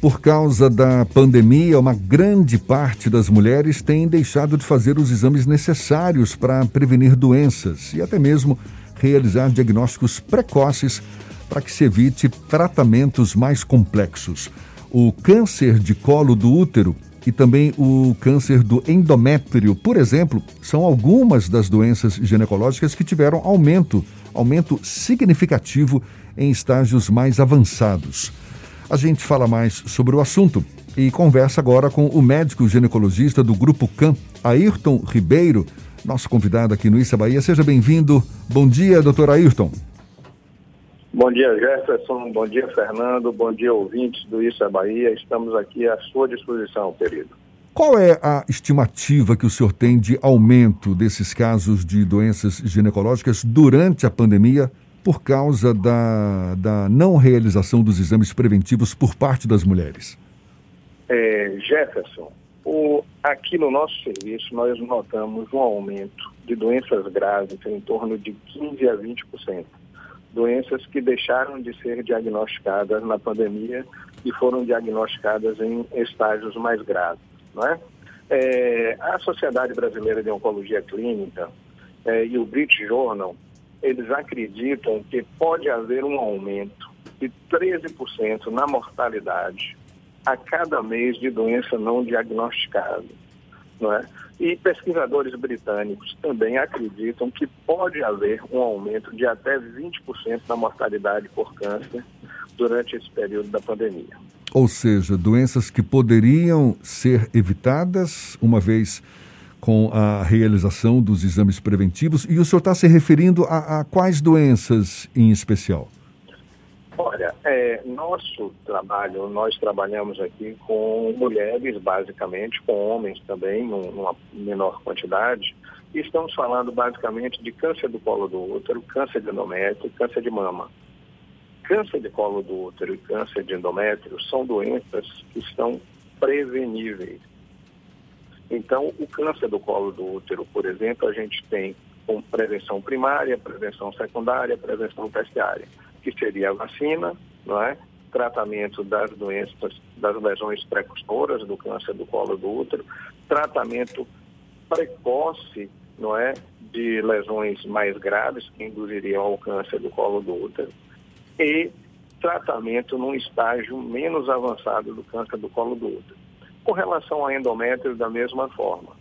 Por causa da pandemia, uma grande parte das mulheres tem deixado de fazer os exames necessários para prevenir doenças e até mesmo realizar diagnósticos precoces para que se evite tratamentos mais complexos. O câncer de colo do útero e também o câncer do endométrio, por exemplo, são algumas das doenças ginecológicas que tiveram aumento, aumento significativo em estágios mais avançados. A gente fala mais sobre o assunto e conversa agora com o médico ginecologista do Grupo CAM, Ayrton Ribeiro, nosso convidado aqui no Issa Bahia. Seja bem-vindo. Bom dia, doutor Ayrton. Bom dia, Jefferson. Bom dia, Fernando. Bom dia, ouvintes do Issa Bahia. Estamos aqui à sua disposição, querido. Qual é a estimativa que o senhor tem de aumento desses casos de doenças ginecológicas durante a pandemia por causa da, da não realização dos exames preventivos por parte das mulheres? É, Jefferson, o, aqui no nosso serviço nós notamos um aumento de doenças graves em torno de 15 a 20%. Doenças que deixaram de ser diagnosticadas na pandemia e foram diagnosticadas em estágios mais graves, não é? é a Sociedade Brasileira de Oncologia Clínica é, e o British Journal eles acreditam que pode haver um aumento de 13% na mortalidade a cada mês de doença não diagnosticada. Não é? E pesquisadores britânicos também acreditam que pode haver um aumento de até 20% na mortalidade por câncer durante esse período da pandemia. Ou seja, doenças que poderiam ser evitadas, uma vez com a realização dos exames preventivos. E o senhor está se referindo a, a, quais doenças em especial? Olha, é, nosso trabalho, nós trabalhamos aqui com mulheres, basicamente, com homens também, numa menor quantidade, e estamos falando basicamente de câncer do colo do útero, câncer de endométrio, câncer de mama. Câncer de colo do útero e câncer de endométrio são doenças que estão preveníveis. Então, o câncer do colo do útero, por exemplo, a gente tem com prevenção primária, prevenção secundária, prevenção terciária, que seria a vacina, não é? tratamento das doenças, das lesões precursoras do câncer do colo do útero, tratamento precoce, não é, de lesões mais graves que induziriam ao câncer do colo do útero e tratamento num estágio menos avançado do câncer do colo do útero. Com relação ao endométrio, da mesma forma,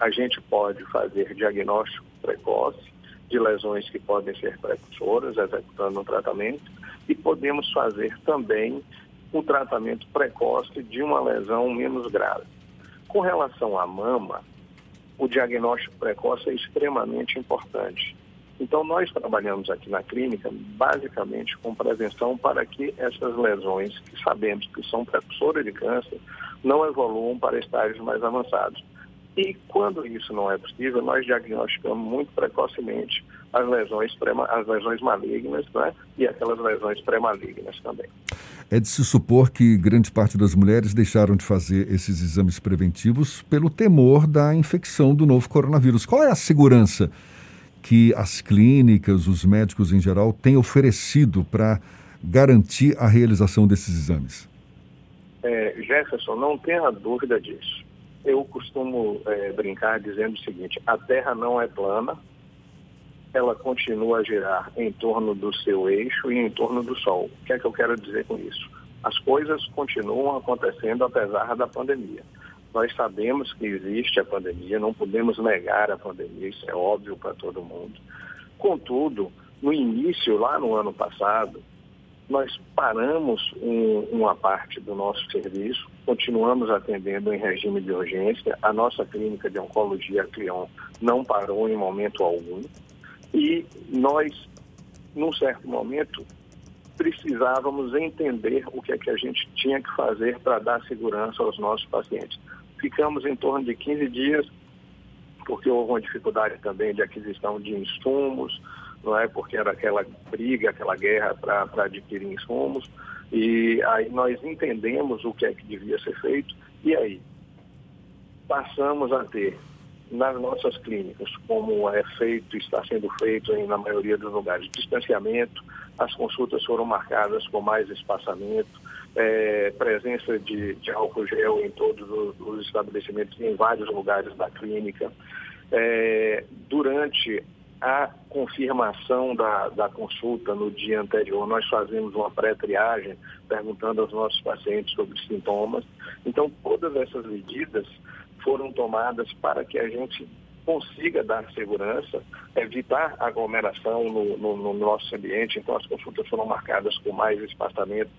a gente pode fazer diagnóstico precoce de lesões que podem ser precursoras, executando um tratamento, e podemos fazer também um tratamento precoce de uma lesão menos grave. Com relação à mama, o diagnóstico precoce é extremamente importante. Então, nós trabalhamos aqui na clínica basicamente com prevenção para que essas lesões, que sabemos que são precursoras de câncer, não evoluam para estágios mais avançados. E quando isso não é possível, nós diagnosticamos muito precocemente as lesões, as lesões malignas né? e aquelas lesões pré-malignas também. É de se supor que grande parte das mulheres deixaram de fazer esses exames preventivos pelo temor da infecção do novo coronavírus. Qual é a segurança que as clínicas, os médicos em geral, têm oferecido para garantir a realização desses exames? É, Jefferson, não tenha dúvida disso. Eu costumo é, brincar dizendo o seguinte: a Terra não é plana, ela continua a girar em torno do seu eixo e em torno do Sol. O que é que eu quero dizer com isso? As coisas continuam acontecendo apesar da pandemia. Nós sabemos que existe a pandemia, não podemos negar a pandemia, isso é óbvio para todo mundo. Contudo, no início, lá no ano passado, nós paramos um, uma parte do nosso serviço, continuamos atendendo em regime de urgência. A nossa clínica de oncologia Clion não parou em momento algum. E nós, num certo momento, precisávamos entender o que é que a gente tinha que fazer para dar segurança aos nossos pacientes ficamos em torno de 15 dias, porque houve uma dificuldade também de aquisição de insumos, não é? Porque era aquela briga, aquela guerra para adquirir insumos. E aí nós entendemos o que é que devia ser feito, e aí passamos a ter nas nossas clínicas, como é feito, está sendo feito aí na maioria dos lugares, distanciamento, as consultas foram marcadas com mais espaçamento, é, presença de, de, álcool gel em todos os, os, estabelecimentos, em vários lugares da clínica. É, durante a confirmação da, da consulta no dia anterior, nós fazemos uma pré-triagem, perguntando aos nossos pacientes sobre sintomas. Então, todas essas medidas foram tomadas para que a gente consiga dar segurança, evitar aglomeração no, no, no, nosso ambiente. Então, as consultas foram marcadas com mais espaçamento.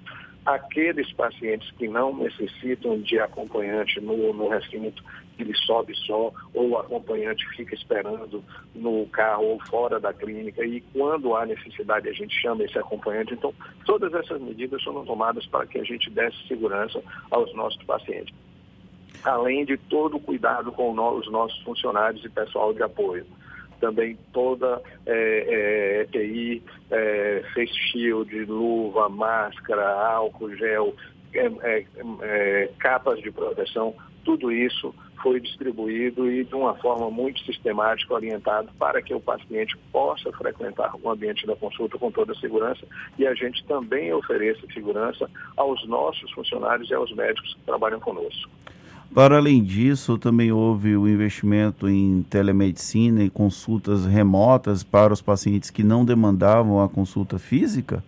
Aqueles pacientes que não necessitam de acompanhante no, no recinto, ele sobe só, ou o acompanhante fica esperando no carro ou fora da clínica, e quando há necessidade a gente chama esse acompanhante. Então, todas essas medidas foram tomadas para que a gente desse segurança aos nossos pacientes além de todo o cuidado com os nossos funcionários e pessoal de apoio. Também toda é, é, EPI, é, face shield, luva, máscara, álcool gel, é, é, é, capas de proteção, tudo isso foi distribuído e de uma forma muito sistemática, orientado para que o paciente possa frequentar o ambiente da consulta com toda a segurança e a gente também ofereça segurança aos nossos funcionários e aos médicos que trabalham conosco. Para além disso, também houve o investimento em telemedicina e consultas remotas para os pacientes que não demandavam a consulta física?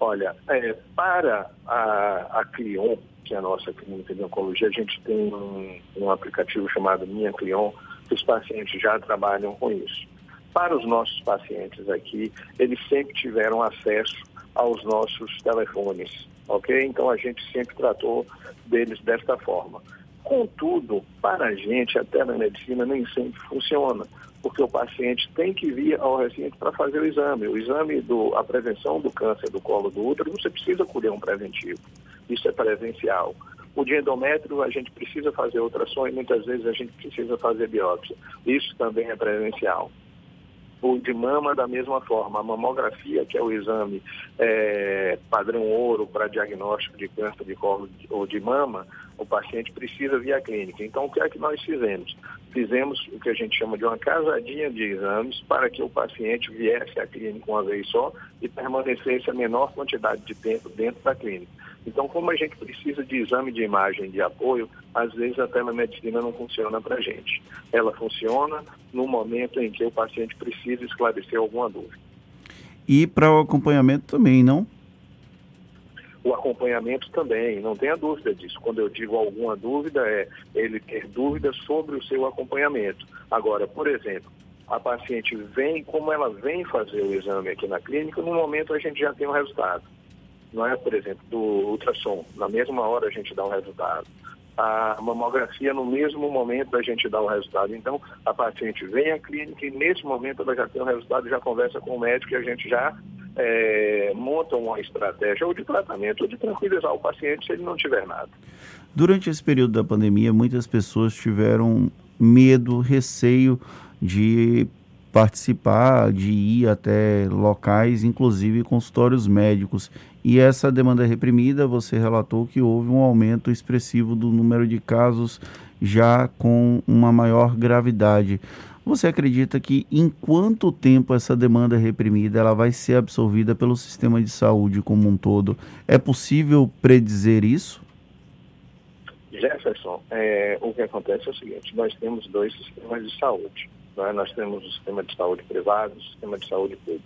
Olha, é, para a, a Clion, que é a nossa clínica de oncologia, a gente tem um, um aplicativo chamado Minha Clion, que os pacientes já trabalham com isso. Para os nossos pacientes aqui, eles sempre tiveram acesso aos nossos telefones, ok? Então a gente sempre tratou deles desta forma. Contudo, para a gente, a telemedicina nem sempre funciona, porque o paciente tem que vir ao recinto para fazer o exame. O exame, do, a prevenção do câncer do colo do útero, você precisa colher um preventivo. Isso é presencial. O de endométrio, a gente precisa fazer ultrassom e muitas vezes a gente precisa fazer biópsia. Isso também é presencial o de mama da mesma forma. A mamografia, que é o exame é, padrão ouro para diagnóstico de câncer de colo ou de mama, o paciente precisa vir à clínica. Então, o que é que nós fizemos? Fizemos o que a gente chama de uma casadinha de exames para que o paciente viesse à clínica uma vez só e permanecesse a menor quantidade de tempo dentro da clínica. Então, como a gente precisa de exame de imagem de apoio, às vezes a telemedicina não funciona para a gente. Ela funciona no momento em que o paciente precisa esclarecer alguma dúvida. E para o acompanhamento também, não? O acompanhamento também, não tenha dúvida disso. Quando eu digo alguma dúvida, é ele ter dúvidas sobre o seu acompanhamento. Agora, por exemplo, a paciente vem, como ela vem fazer o exame aqui na clínica, no momento a gente já tem o resultado não é, por exemplo, do ultrassom. Na mesma hora a gente dá um resultado. A mamografia, no mesmo momento a gente dá o um resultado. Então, a paciente vem à clínica e nesse momento ela já tem o um resultado, já conversa com o médico e a gente já é, monta uma estratégia ou de tratamento ou de tranquilizar o paciente se ele não tiver nada. Durante esse período da pandemia, muitas pessoas tiveram medo, receio de participar, de ir até locais, inclusive consultórios médicos. E essa demanda reprimida, você relatou que houve um aumento expressivo do número de casos já com uma maior gravidade. Você acredita que em quanto tempo essa demanda reprimida ela vai ser absorvida pelo sistema de saúde como um todo? É possível predizer isso? Jefferson, é, o que acontece é o seguinte: nós temos dois sistemas de saúde. Né? Nós temos o sistema de saúde privado o sistema de saúde público.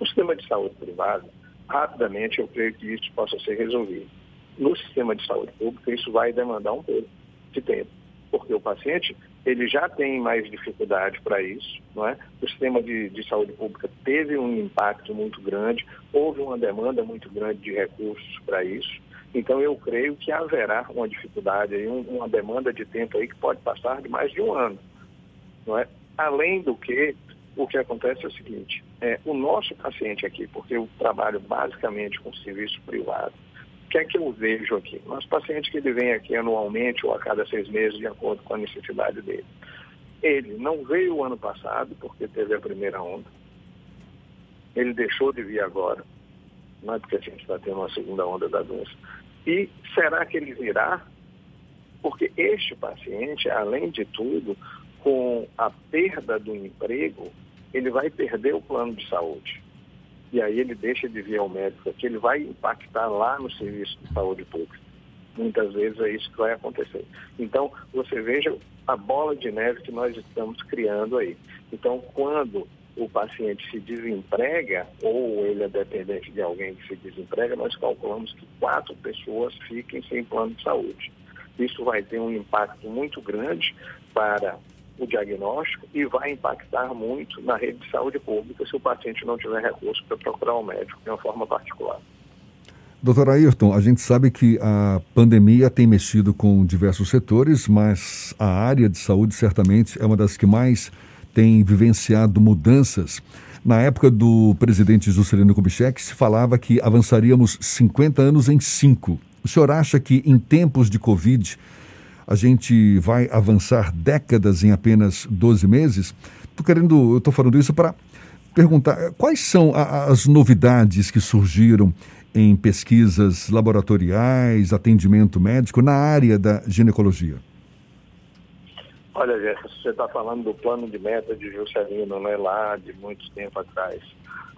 No sistema de saúde privado, rapidamente eu creio que isso possa ser resolvido. No sistema de saúde pública, isso vai demandar um pouco de tempo, porque o paciente ele já tem mais dificuldade para isso, não é? O sistema de, de, saúde pública teve um impacto muito grande, houve uma demanda muito grande de recursos para isso. Então eu creio que haverá uma dificuldade aí, uma demanda de tempo aí que pode passar de mais de um ano, não é? Além do que, o que acontece é o seguinte, é, o nosso paciente aqui, porque eu trabalho basicamente com serviço privado, o que é que eu vejo aqui? Nosso paciente que ele vem aqui anualmente ou a cada seis meses, de acordo com a necessidade dele. Ele não veio o ano passado, porque teve a primeira onda. Ele deixou de vir agora, não é porque a gente está tendo uma segunda onda da doença. E será que ele virá? Porque este paciente, além de tudo, com a perda do emprego, ele vai perder o plano de saúde. E aí ele deixa de vir ao médico, que ele vai impactar lá no serviço de saúde pública. Muitas vezes é isso que vai acontecer. Então, você veja a bola de neve que nós estamos criando aí. Então, quando o paciente se desemprega ou ele é dependente de alguém que se desemprega, nós calculamos que quatro pessoas fiquem sem plano de saúde. Isso vai ter um impacto muito grande para o diagnóstico e vai impactar muito na rede de saúde pública se o paciente não tiver recurso para procurar um médico de uma forma particular. Doutor Ayrton, a gente sabe que a pandemia tem mexido com diversos setores, mas a área de saúde certamente é uma das que mais tem vivenciado mudanças. Na época do presidente Juscelino Kubitschek, se falava que avançaríamos 50 anos em 5. O senhor acha que em tempos de Covid a gente vai avançar décadas em apenas 12 meses? Estou querendo, eu estou falando isso para perguntar quais são a, as novidades que surgiram em pesquisas laboratoriais, atendimento médico na área da ginecologia. Olha, Jéssica, você está falando do plano de meta de Juscelino, né, lá de muito tempo atrás,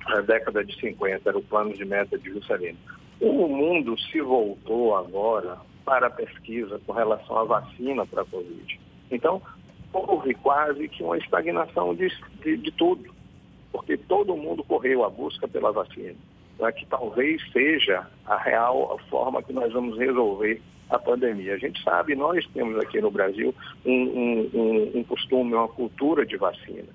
na década de 50, era o plano de meta de Juscelino. O mundo se voltou agora para a pesquisa com relação à vacina para a Covid. Então, houve quase que uma estagnação de, de, de tudo, porque todo mundo correu à busca pela vacina, né, que talvez seja a real forma que nós vamos resolver a pandemia. A gente sabe, nós temos aqui no Brasil um, um, um costume, uma cultura de vacina.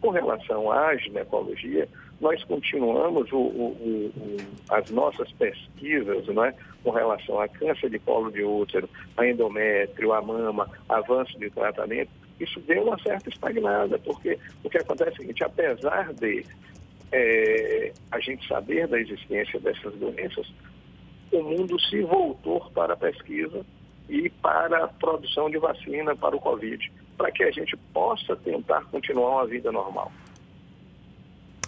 Com relação à ginecologia, nós continuamos o, o, o, as nossas pesquisas né, com relação a câncer de colo de útero, a endométrio, a mama, avanço de tratamento, isso deu uma certa estagnada, porque o que acontece é o seguinte, apesar de é, a gente saber da existência dessas doenças, o mundo se voltou para a pesquisa e para a produção de vacina para o Covid, para que a gente possa tentar continuar uma vida normal.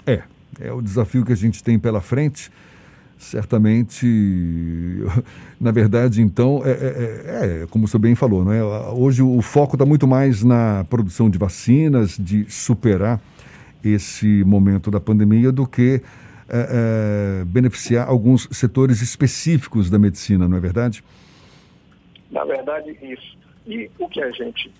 É, é o desafio que a gente tem pela frente. Certamente, na verdade, então, é, é, é como você bem falou, não é? hoje o foco está muito mais na produção de vacinas, de superar esse momento da pandemia, do que é, é, beneficiar alguns setores específicos da medicina, não é verdade? Na verdade, isso. E o que a gente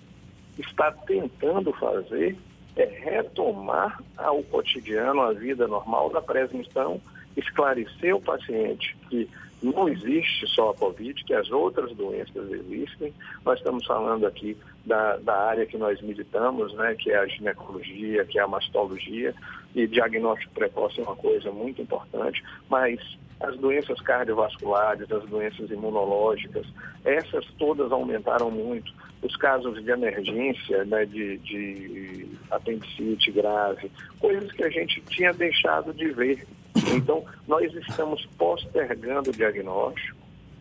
está tentando fazer é retomar ao cotidiano a vida normal da presunção, esclarecer o paciente que não existe só a Covid, que as outras doenças existem. Nós estamos falando aqui da, da área que nós militamos, né, que é a ginecologia, que é a mastologia, e diagnóstico precoce é uma coisa muito importante, mas as doenças cardiovasculares, as doenças imunológicas, essas todas aumentaram muito. Os casos de emergência, né, de, de apendicite grave, coisas que a gente tinha deixado de ver. Então, nós estamos postergando o diagnóstico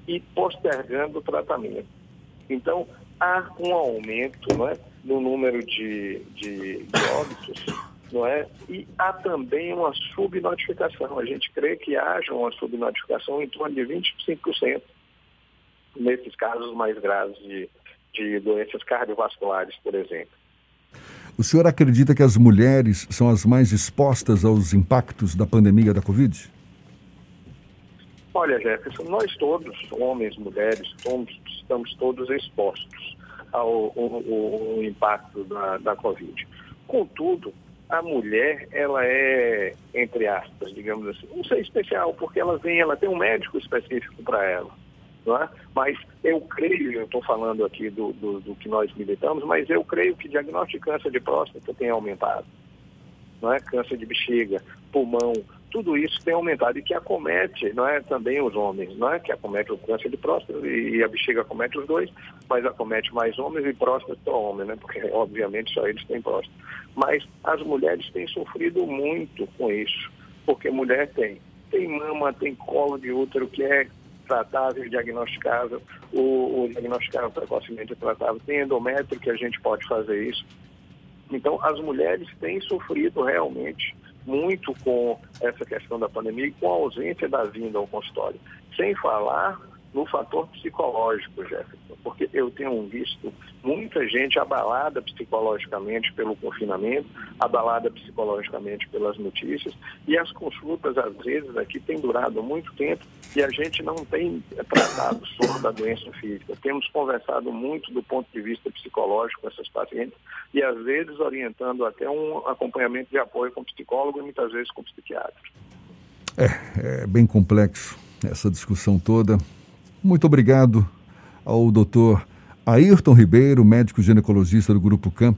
e postergando o tratamento. Então, há um aumento não é, no número de, de, de óbitos não é? E há também uma subnotificação. A gente crê que haja uma subnotificação em torno de 25% nesses casos mais graves de, de doenças cardiovasculares, por exemplo. O senhor acredita que as mulheres são as mais expostas aos impactos da pandemia da Covid? Olha, Jefferson, nós todos, homens, mulheres, somos, estamos todos expostos ao, ao, ao impacto da, da Covid. Contudo, a mulher, ela é, entre aspas, digamos assim, não sei especial, porque ela vem, ela tem um médico específico para ela. Não é? Mas eu creio, eu estou falando aqui do, do, do, que nós militamos, mas eu creio que diagnóstico de câncer de próstata tem aumentado. Não é? Câncer de bexiga, pulmão, tudo isso tem aumentado e que acomete não é, também os homens, não é? que acomete o câncer de próstata e a bexiga acomete os dois, mas acomete mais homens e próstata só homens, né? porque obviamente só eles têm próstata. Mas as mulheres têm sofrido muito com isso, porque mulher tem, tem mama, tem colo de útero que é tratável, diagnosticável, o, o diagnosticável precocemente tratável, tem endométrio que a gente pode fazer isso. Então as mulheres têm sofrido realmente muito com essa questão da pandemia e com a ausência da vinda ao consultório. Sem falar no fator psicológico, Jefferson, porque eu tenho visto muita gente abalada psicologicamente pelo confinamento, abalada psicologicamente pelas notícias, e as consultas, às vezes, aqui têm durado muito tempo e a gente não tem tratado sobre a doença física. Temos conversado muito do ponto de vista psicológico com essas pacientes e, às vezes, orientando até um acompanhamento de apoio com psicólogo e muitas vezes com psiquiatra. É, é bem complexo essa discussão toda. Muito obrigado ao doutor Ayrton Ribeiro, médico ginecologista do Grupo CAM,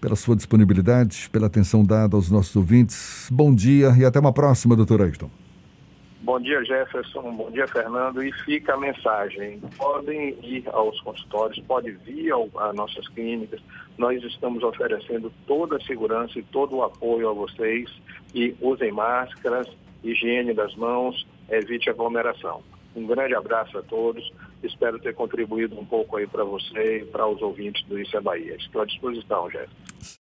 pela sua disponibilidade, pela atenção dada aos nossos ouvintes. Bom dia e até uma próxima, doutor Ayrton. Bom dia, Jefferson. Bom dia, Fernando. E fica a mensagem: podem ir aos consultórios, podem vir às nossas clínicas. Nós estamos oferecendo toda a segurança e todo o apoio a vocês. E usem máscaras, higiene das mãos, evite aglomeração. Um grande abraço a todos. Espero ter contribuído um pouco aí para você e para os ouvintes do Isso é Bahia. Estou à disposição, Jéssica.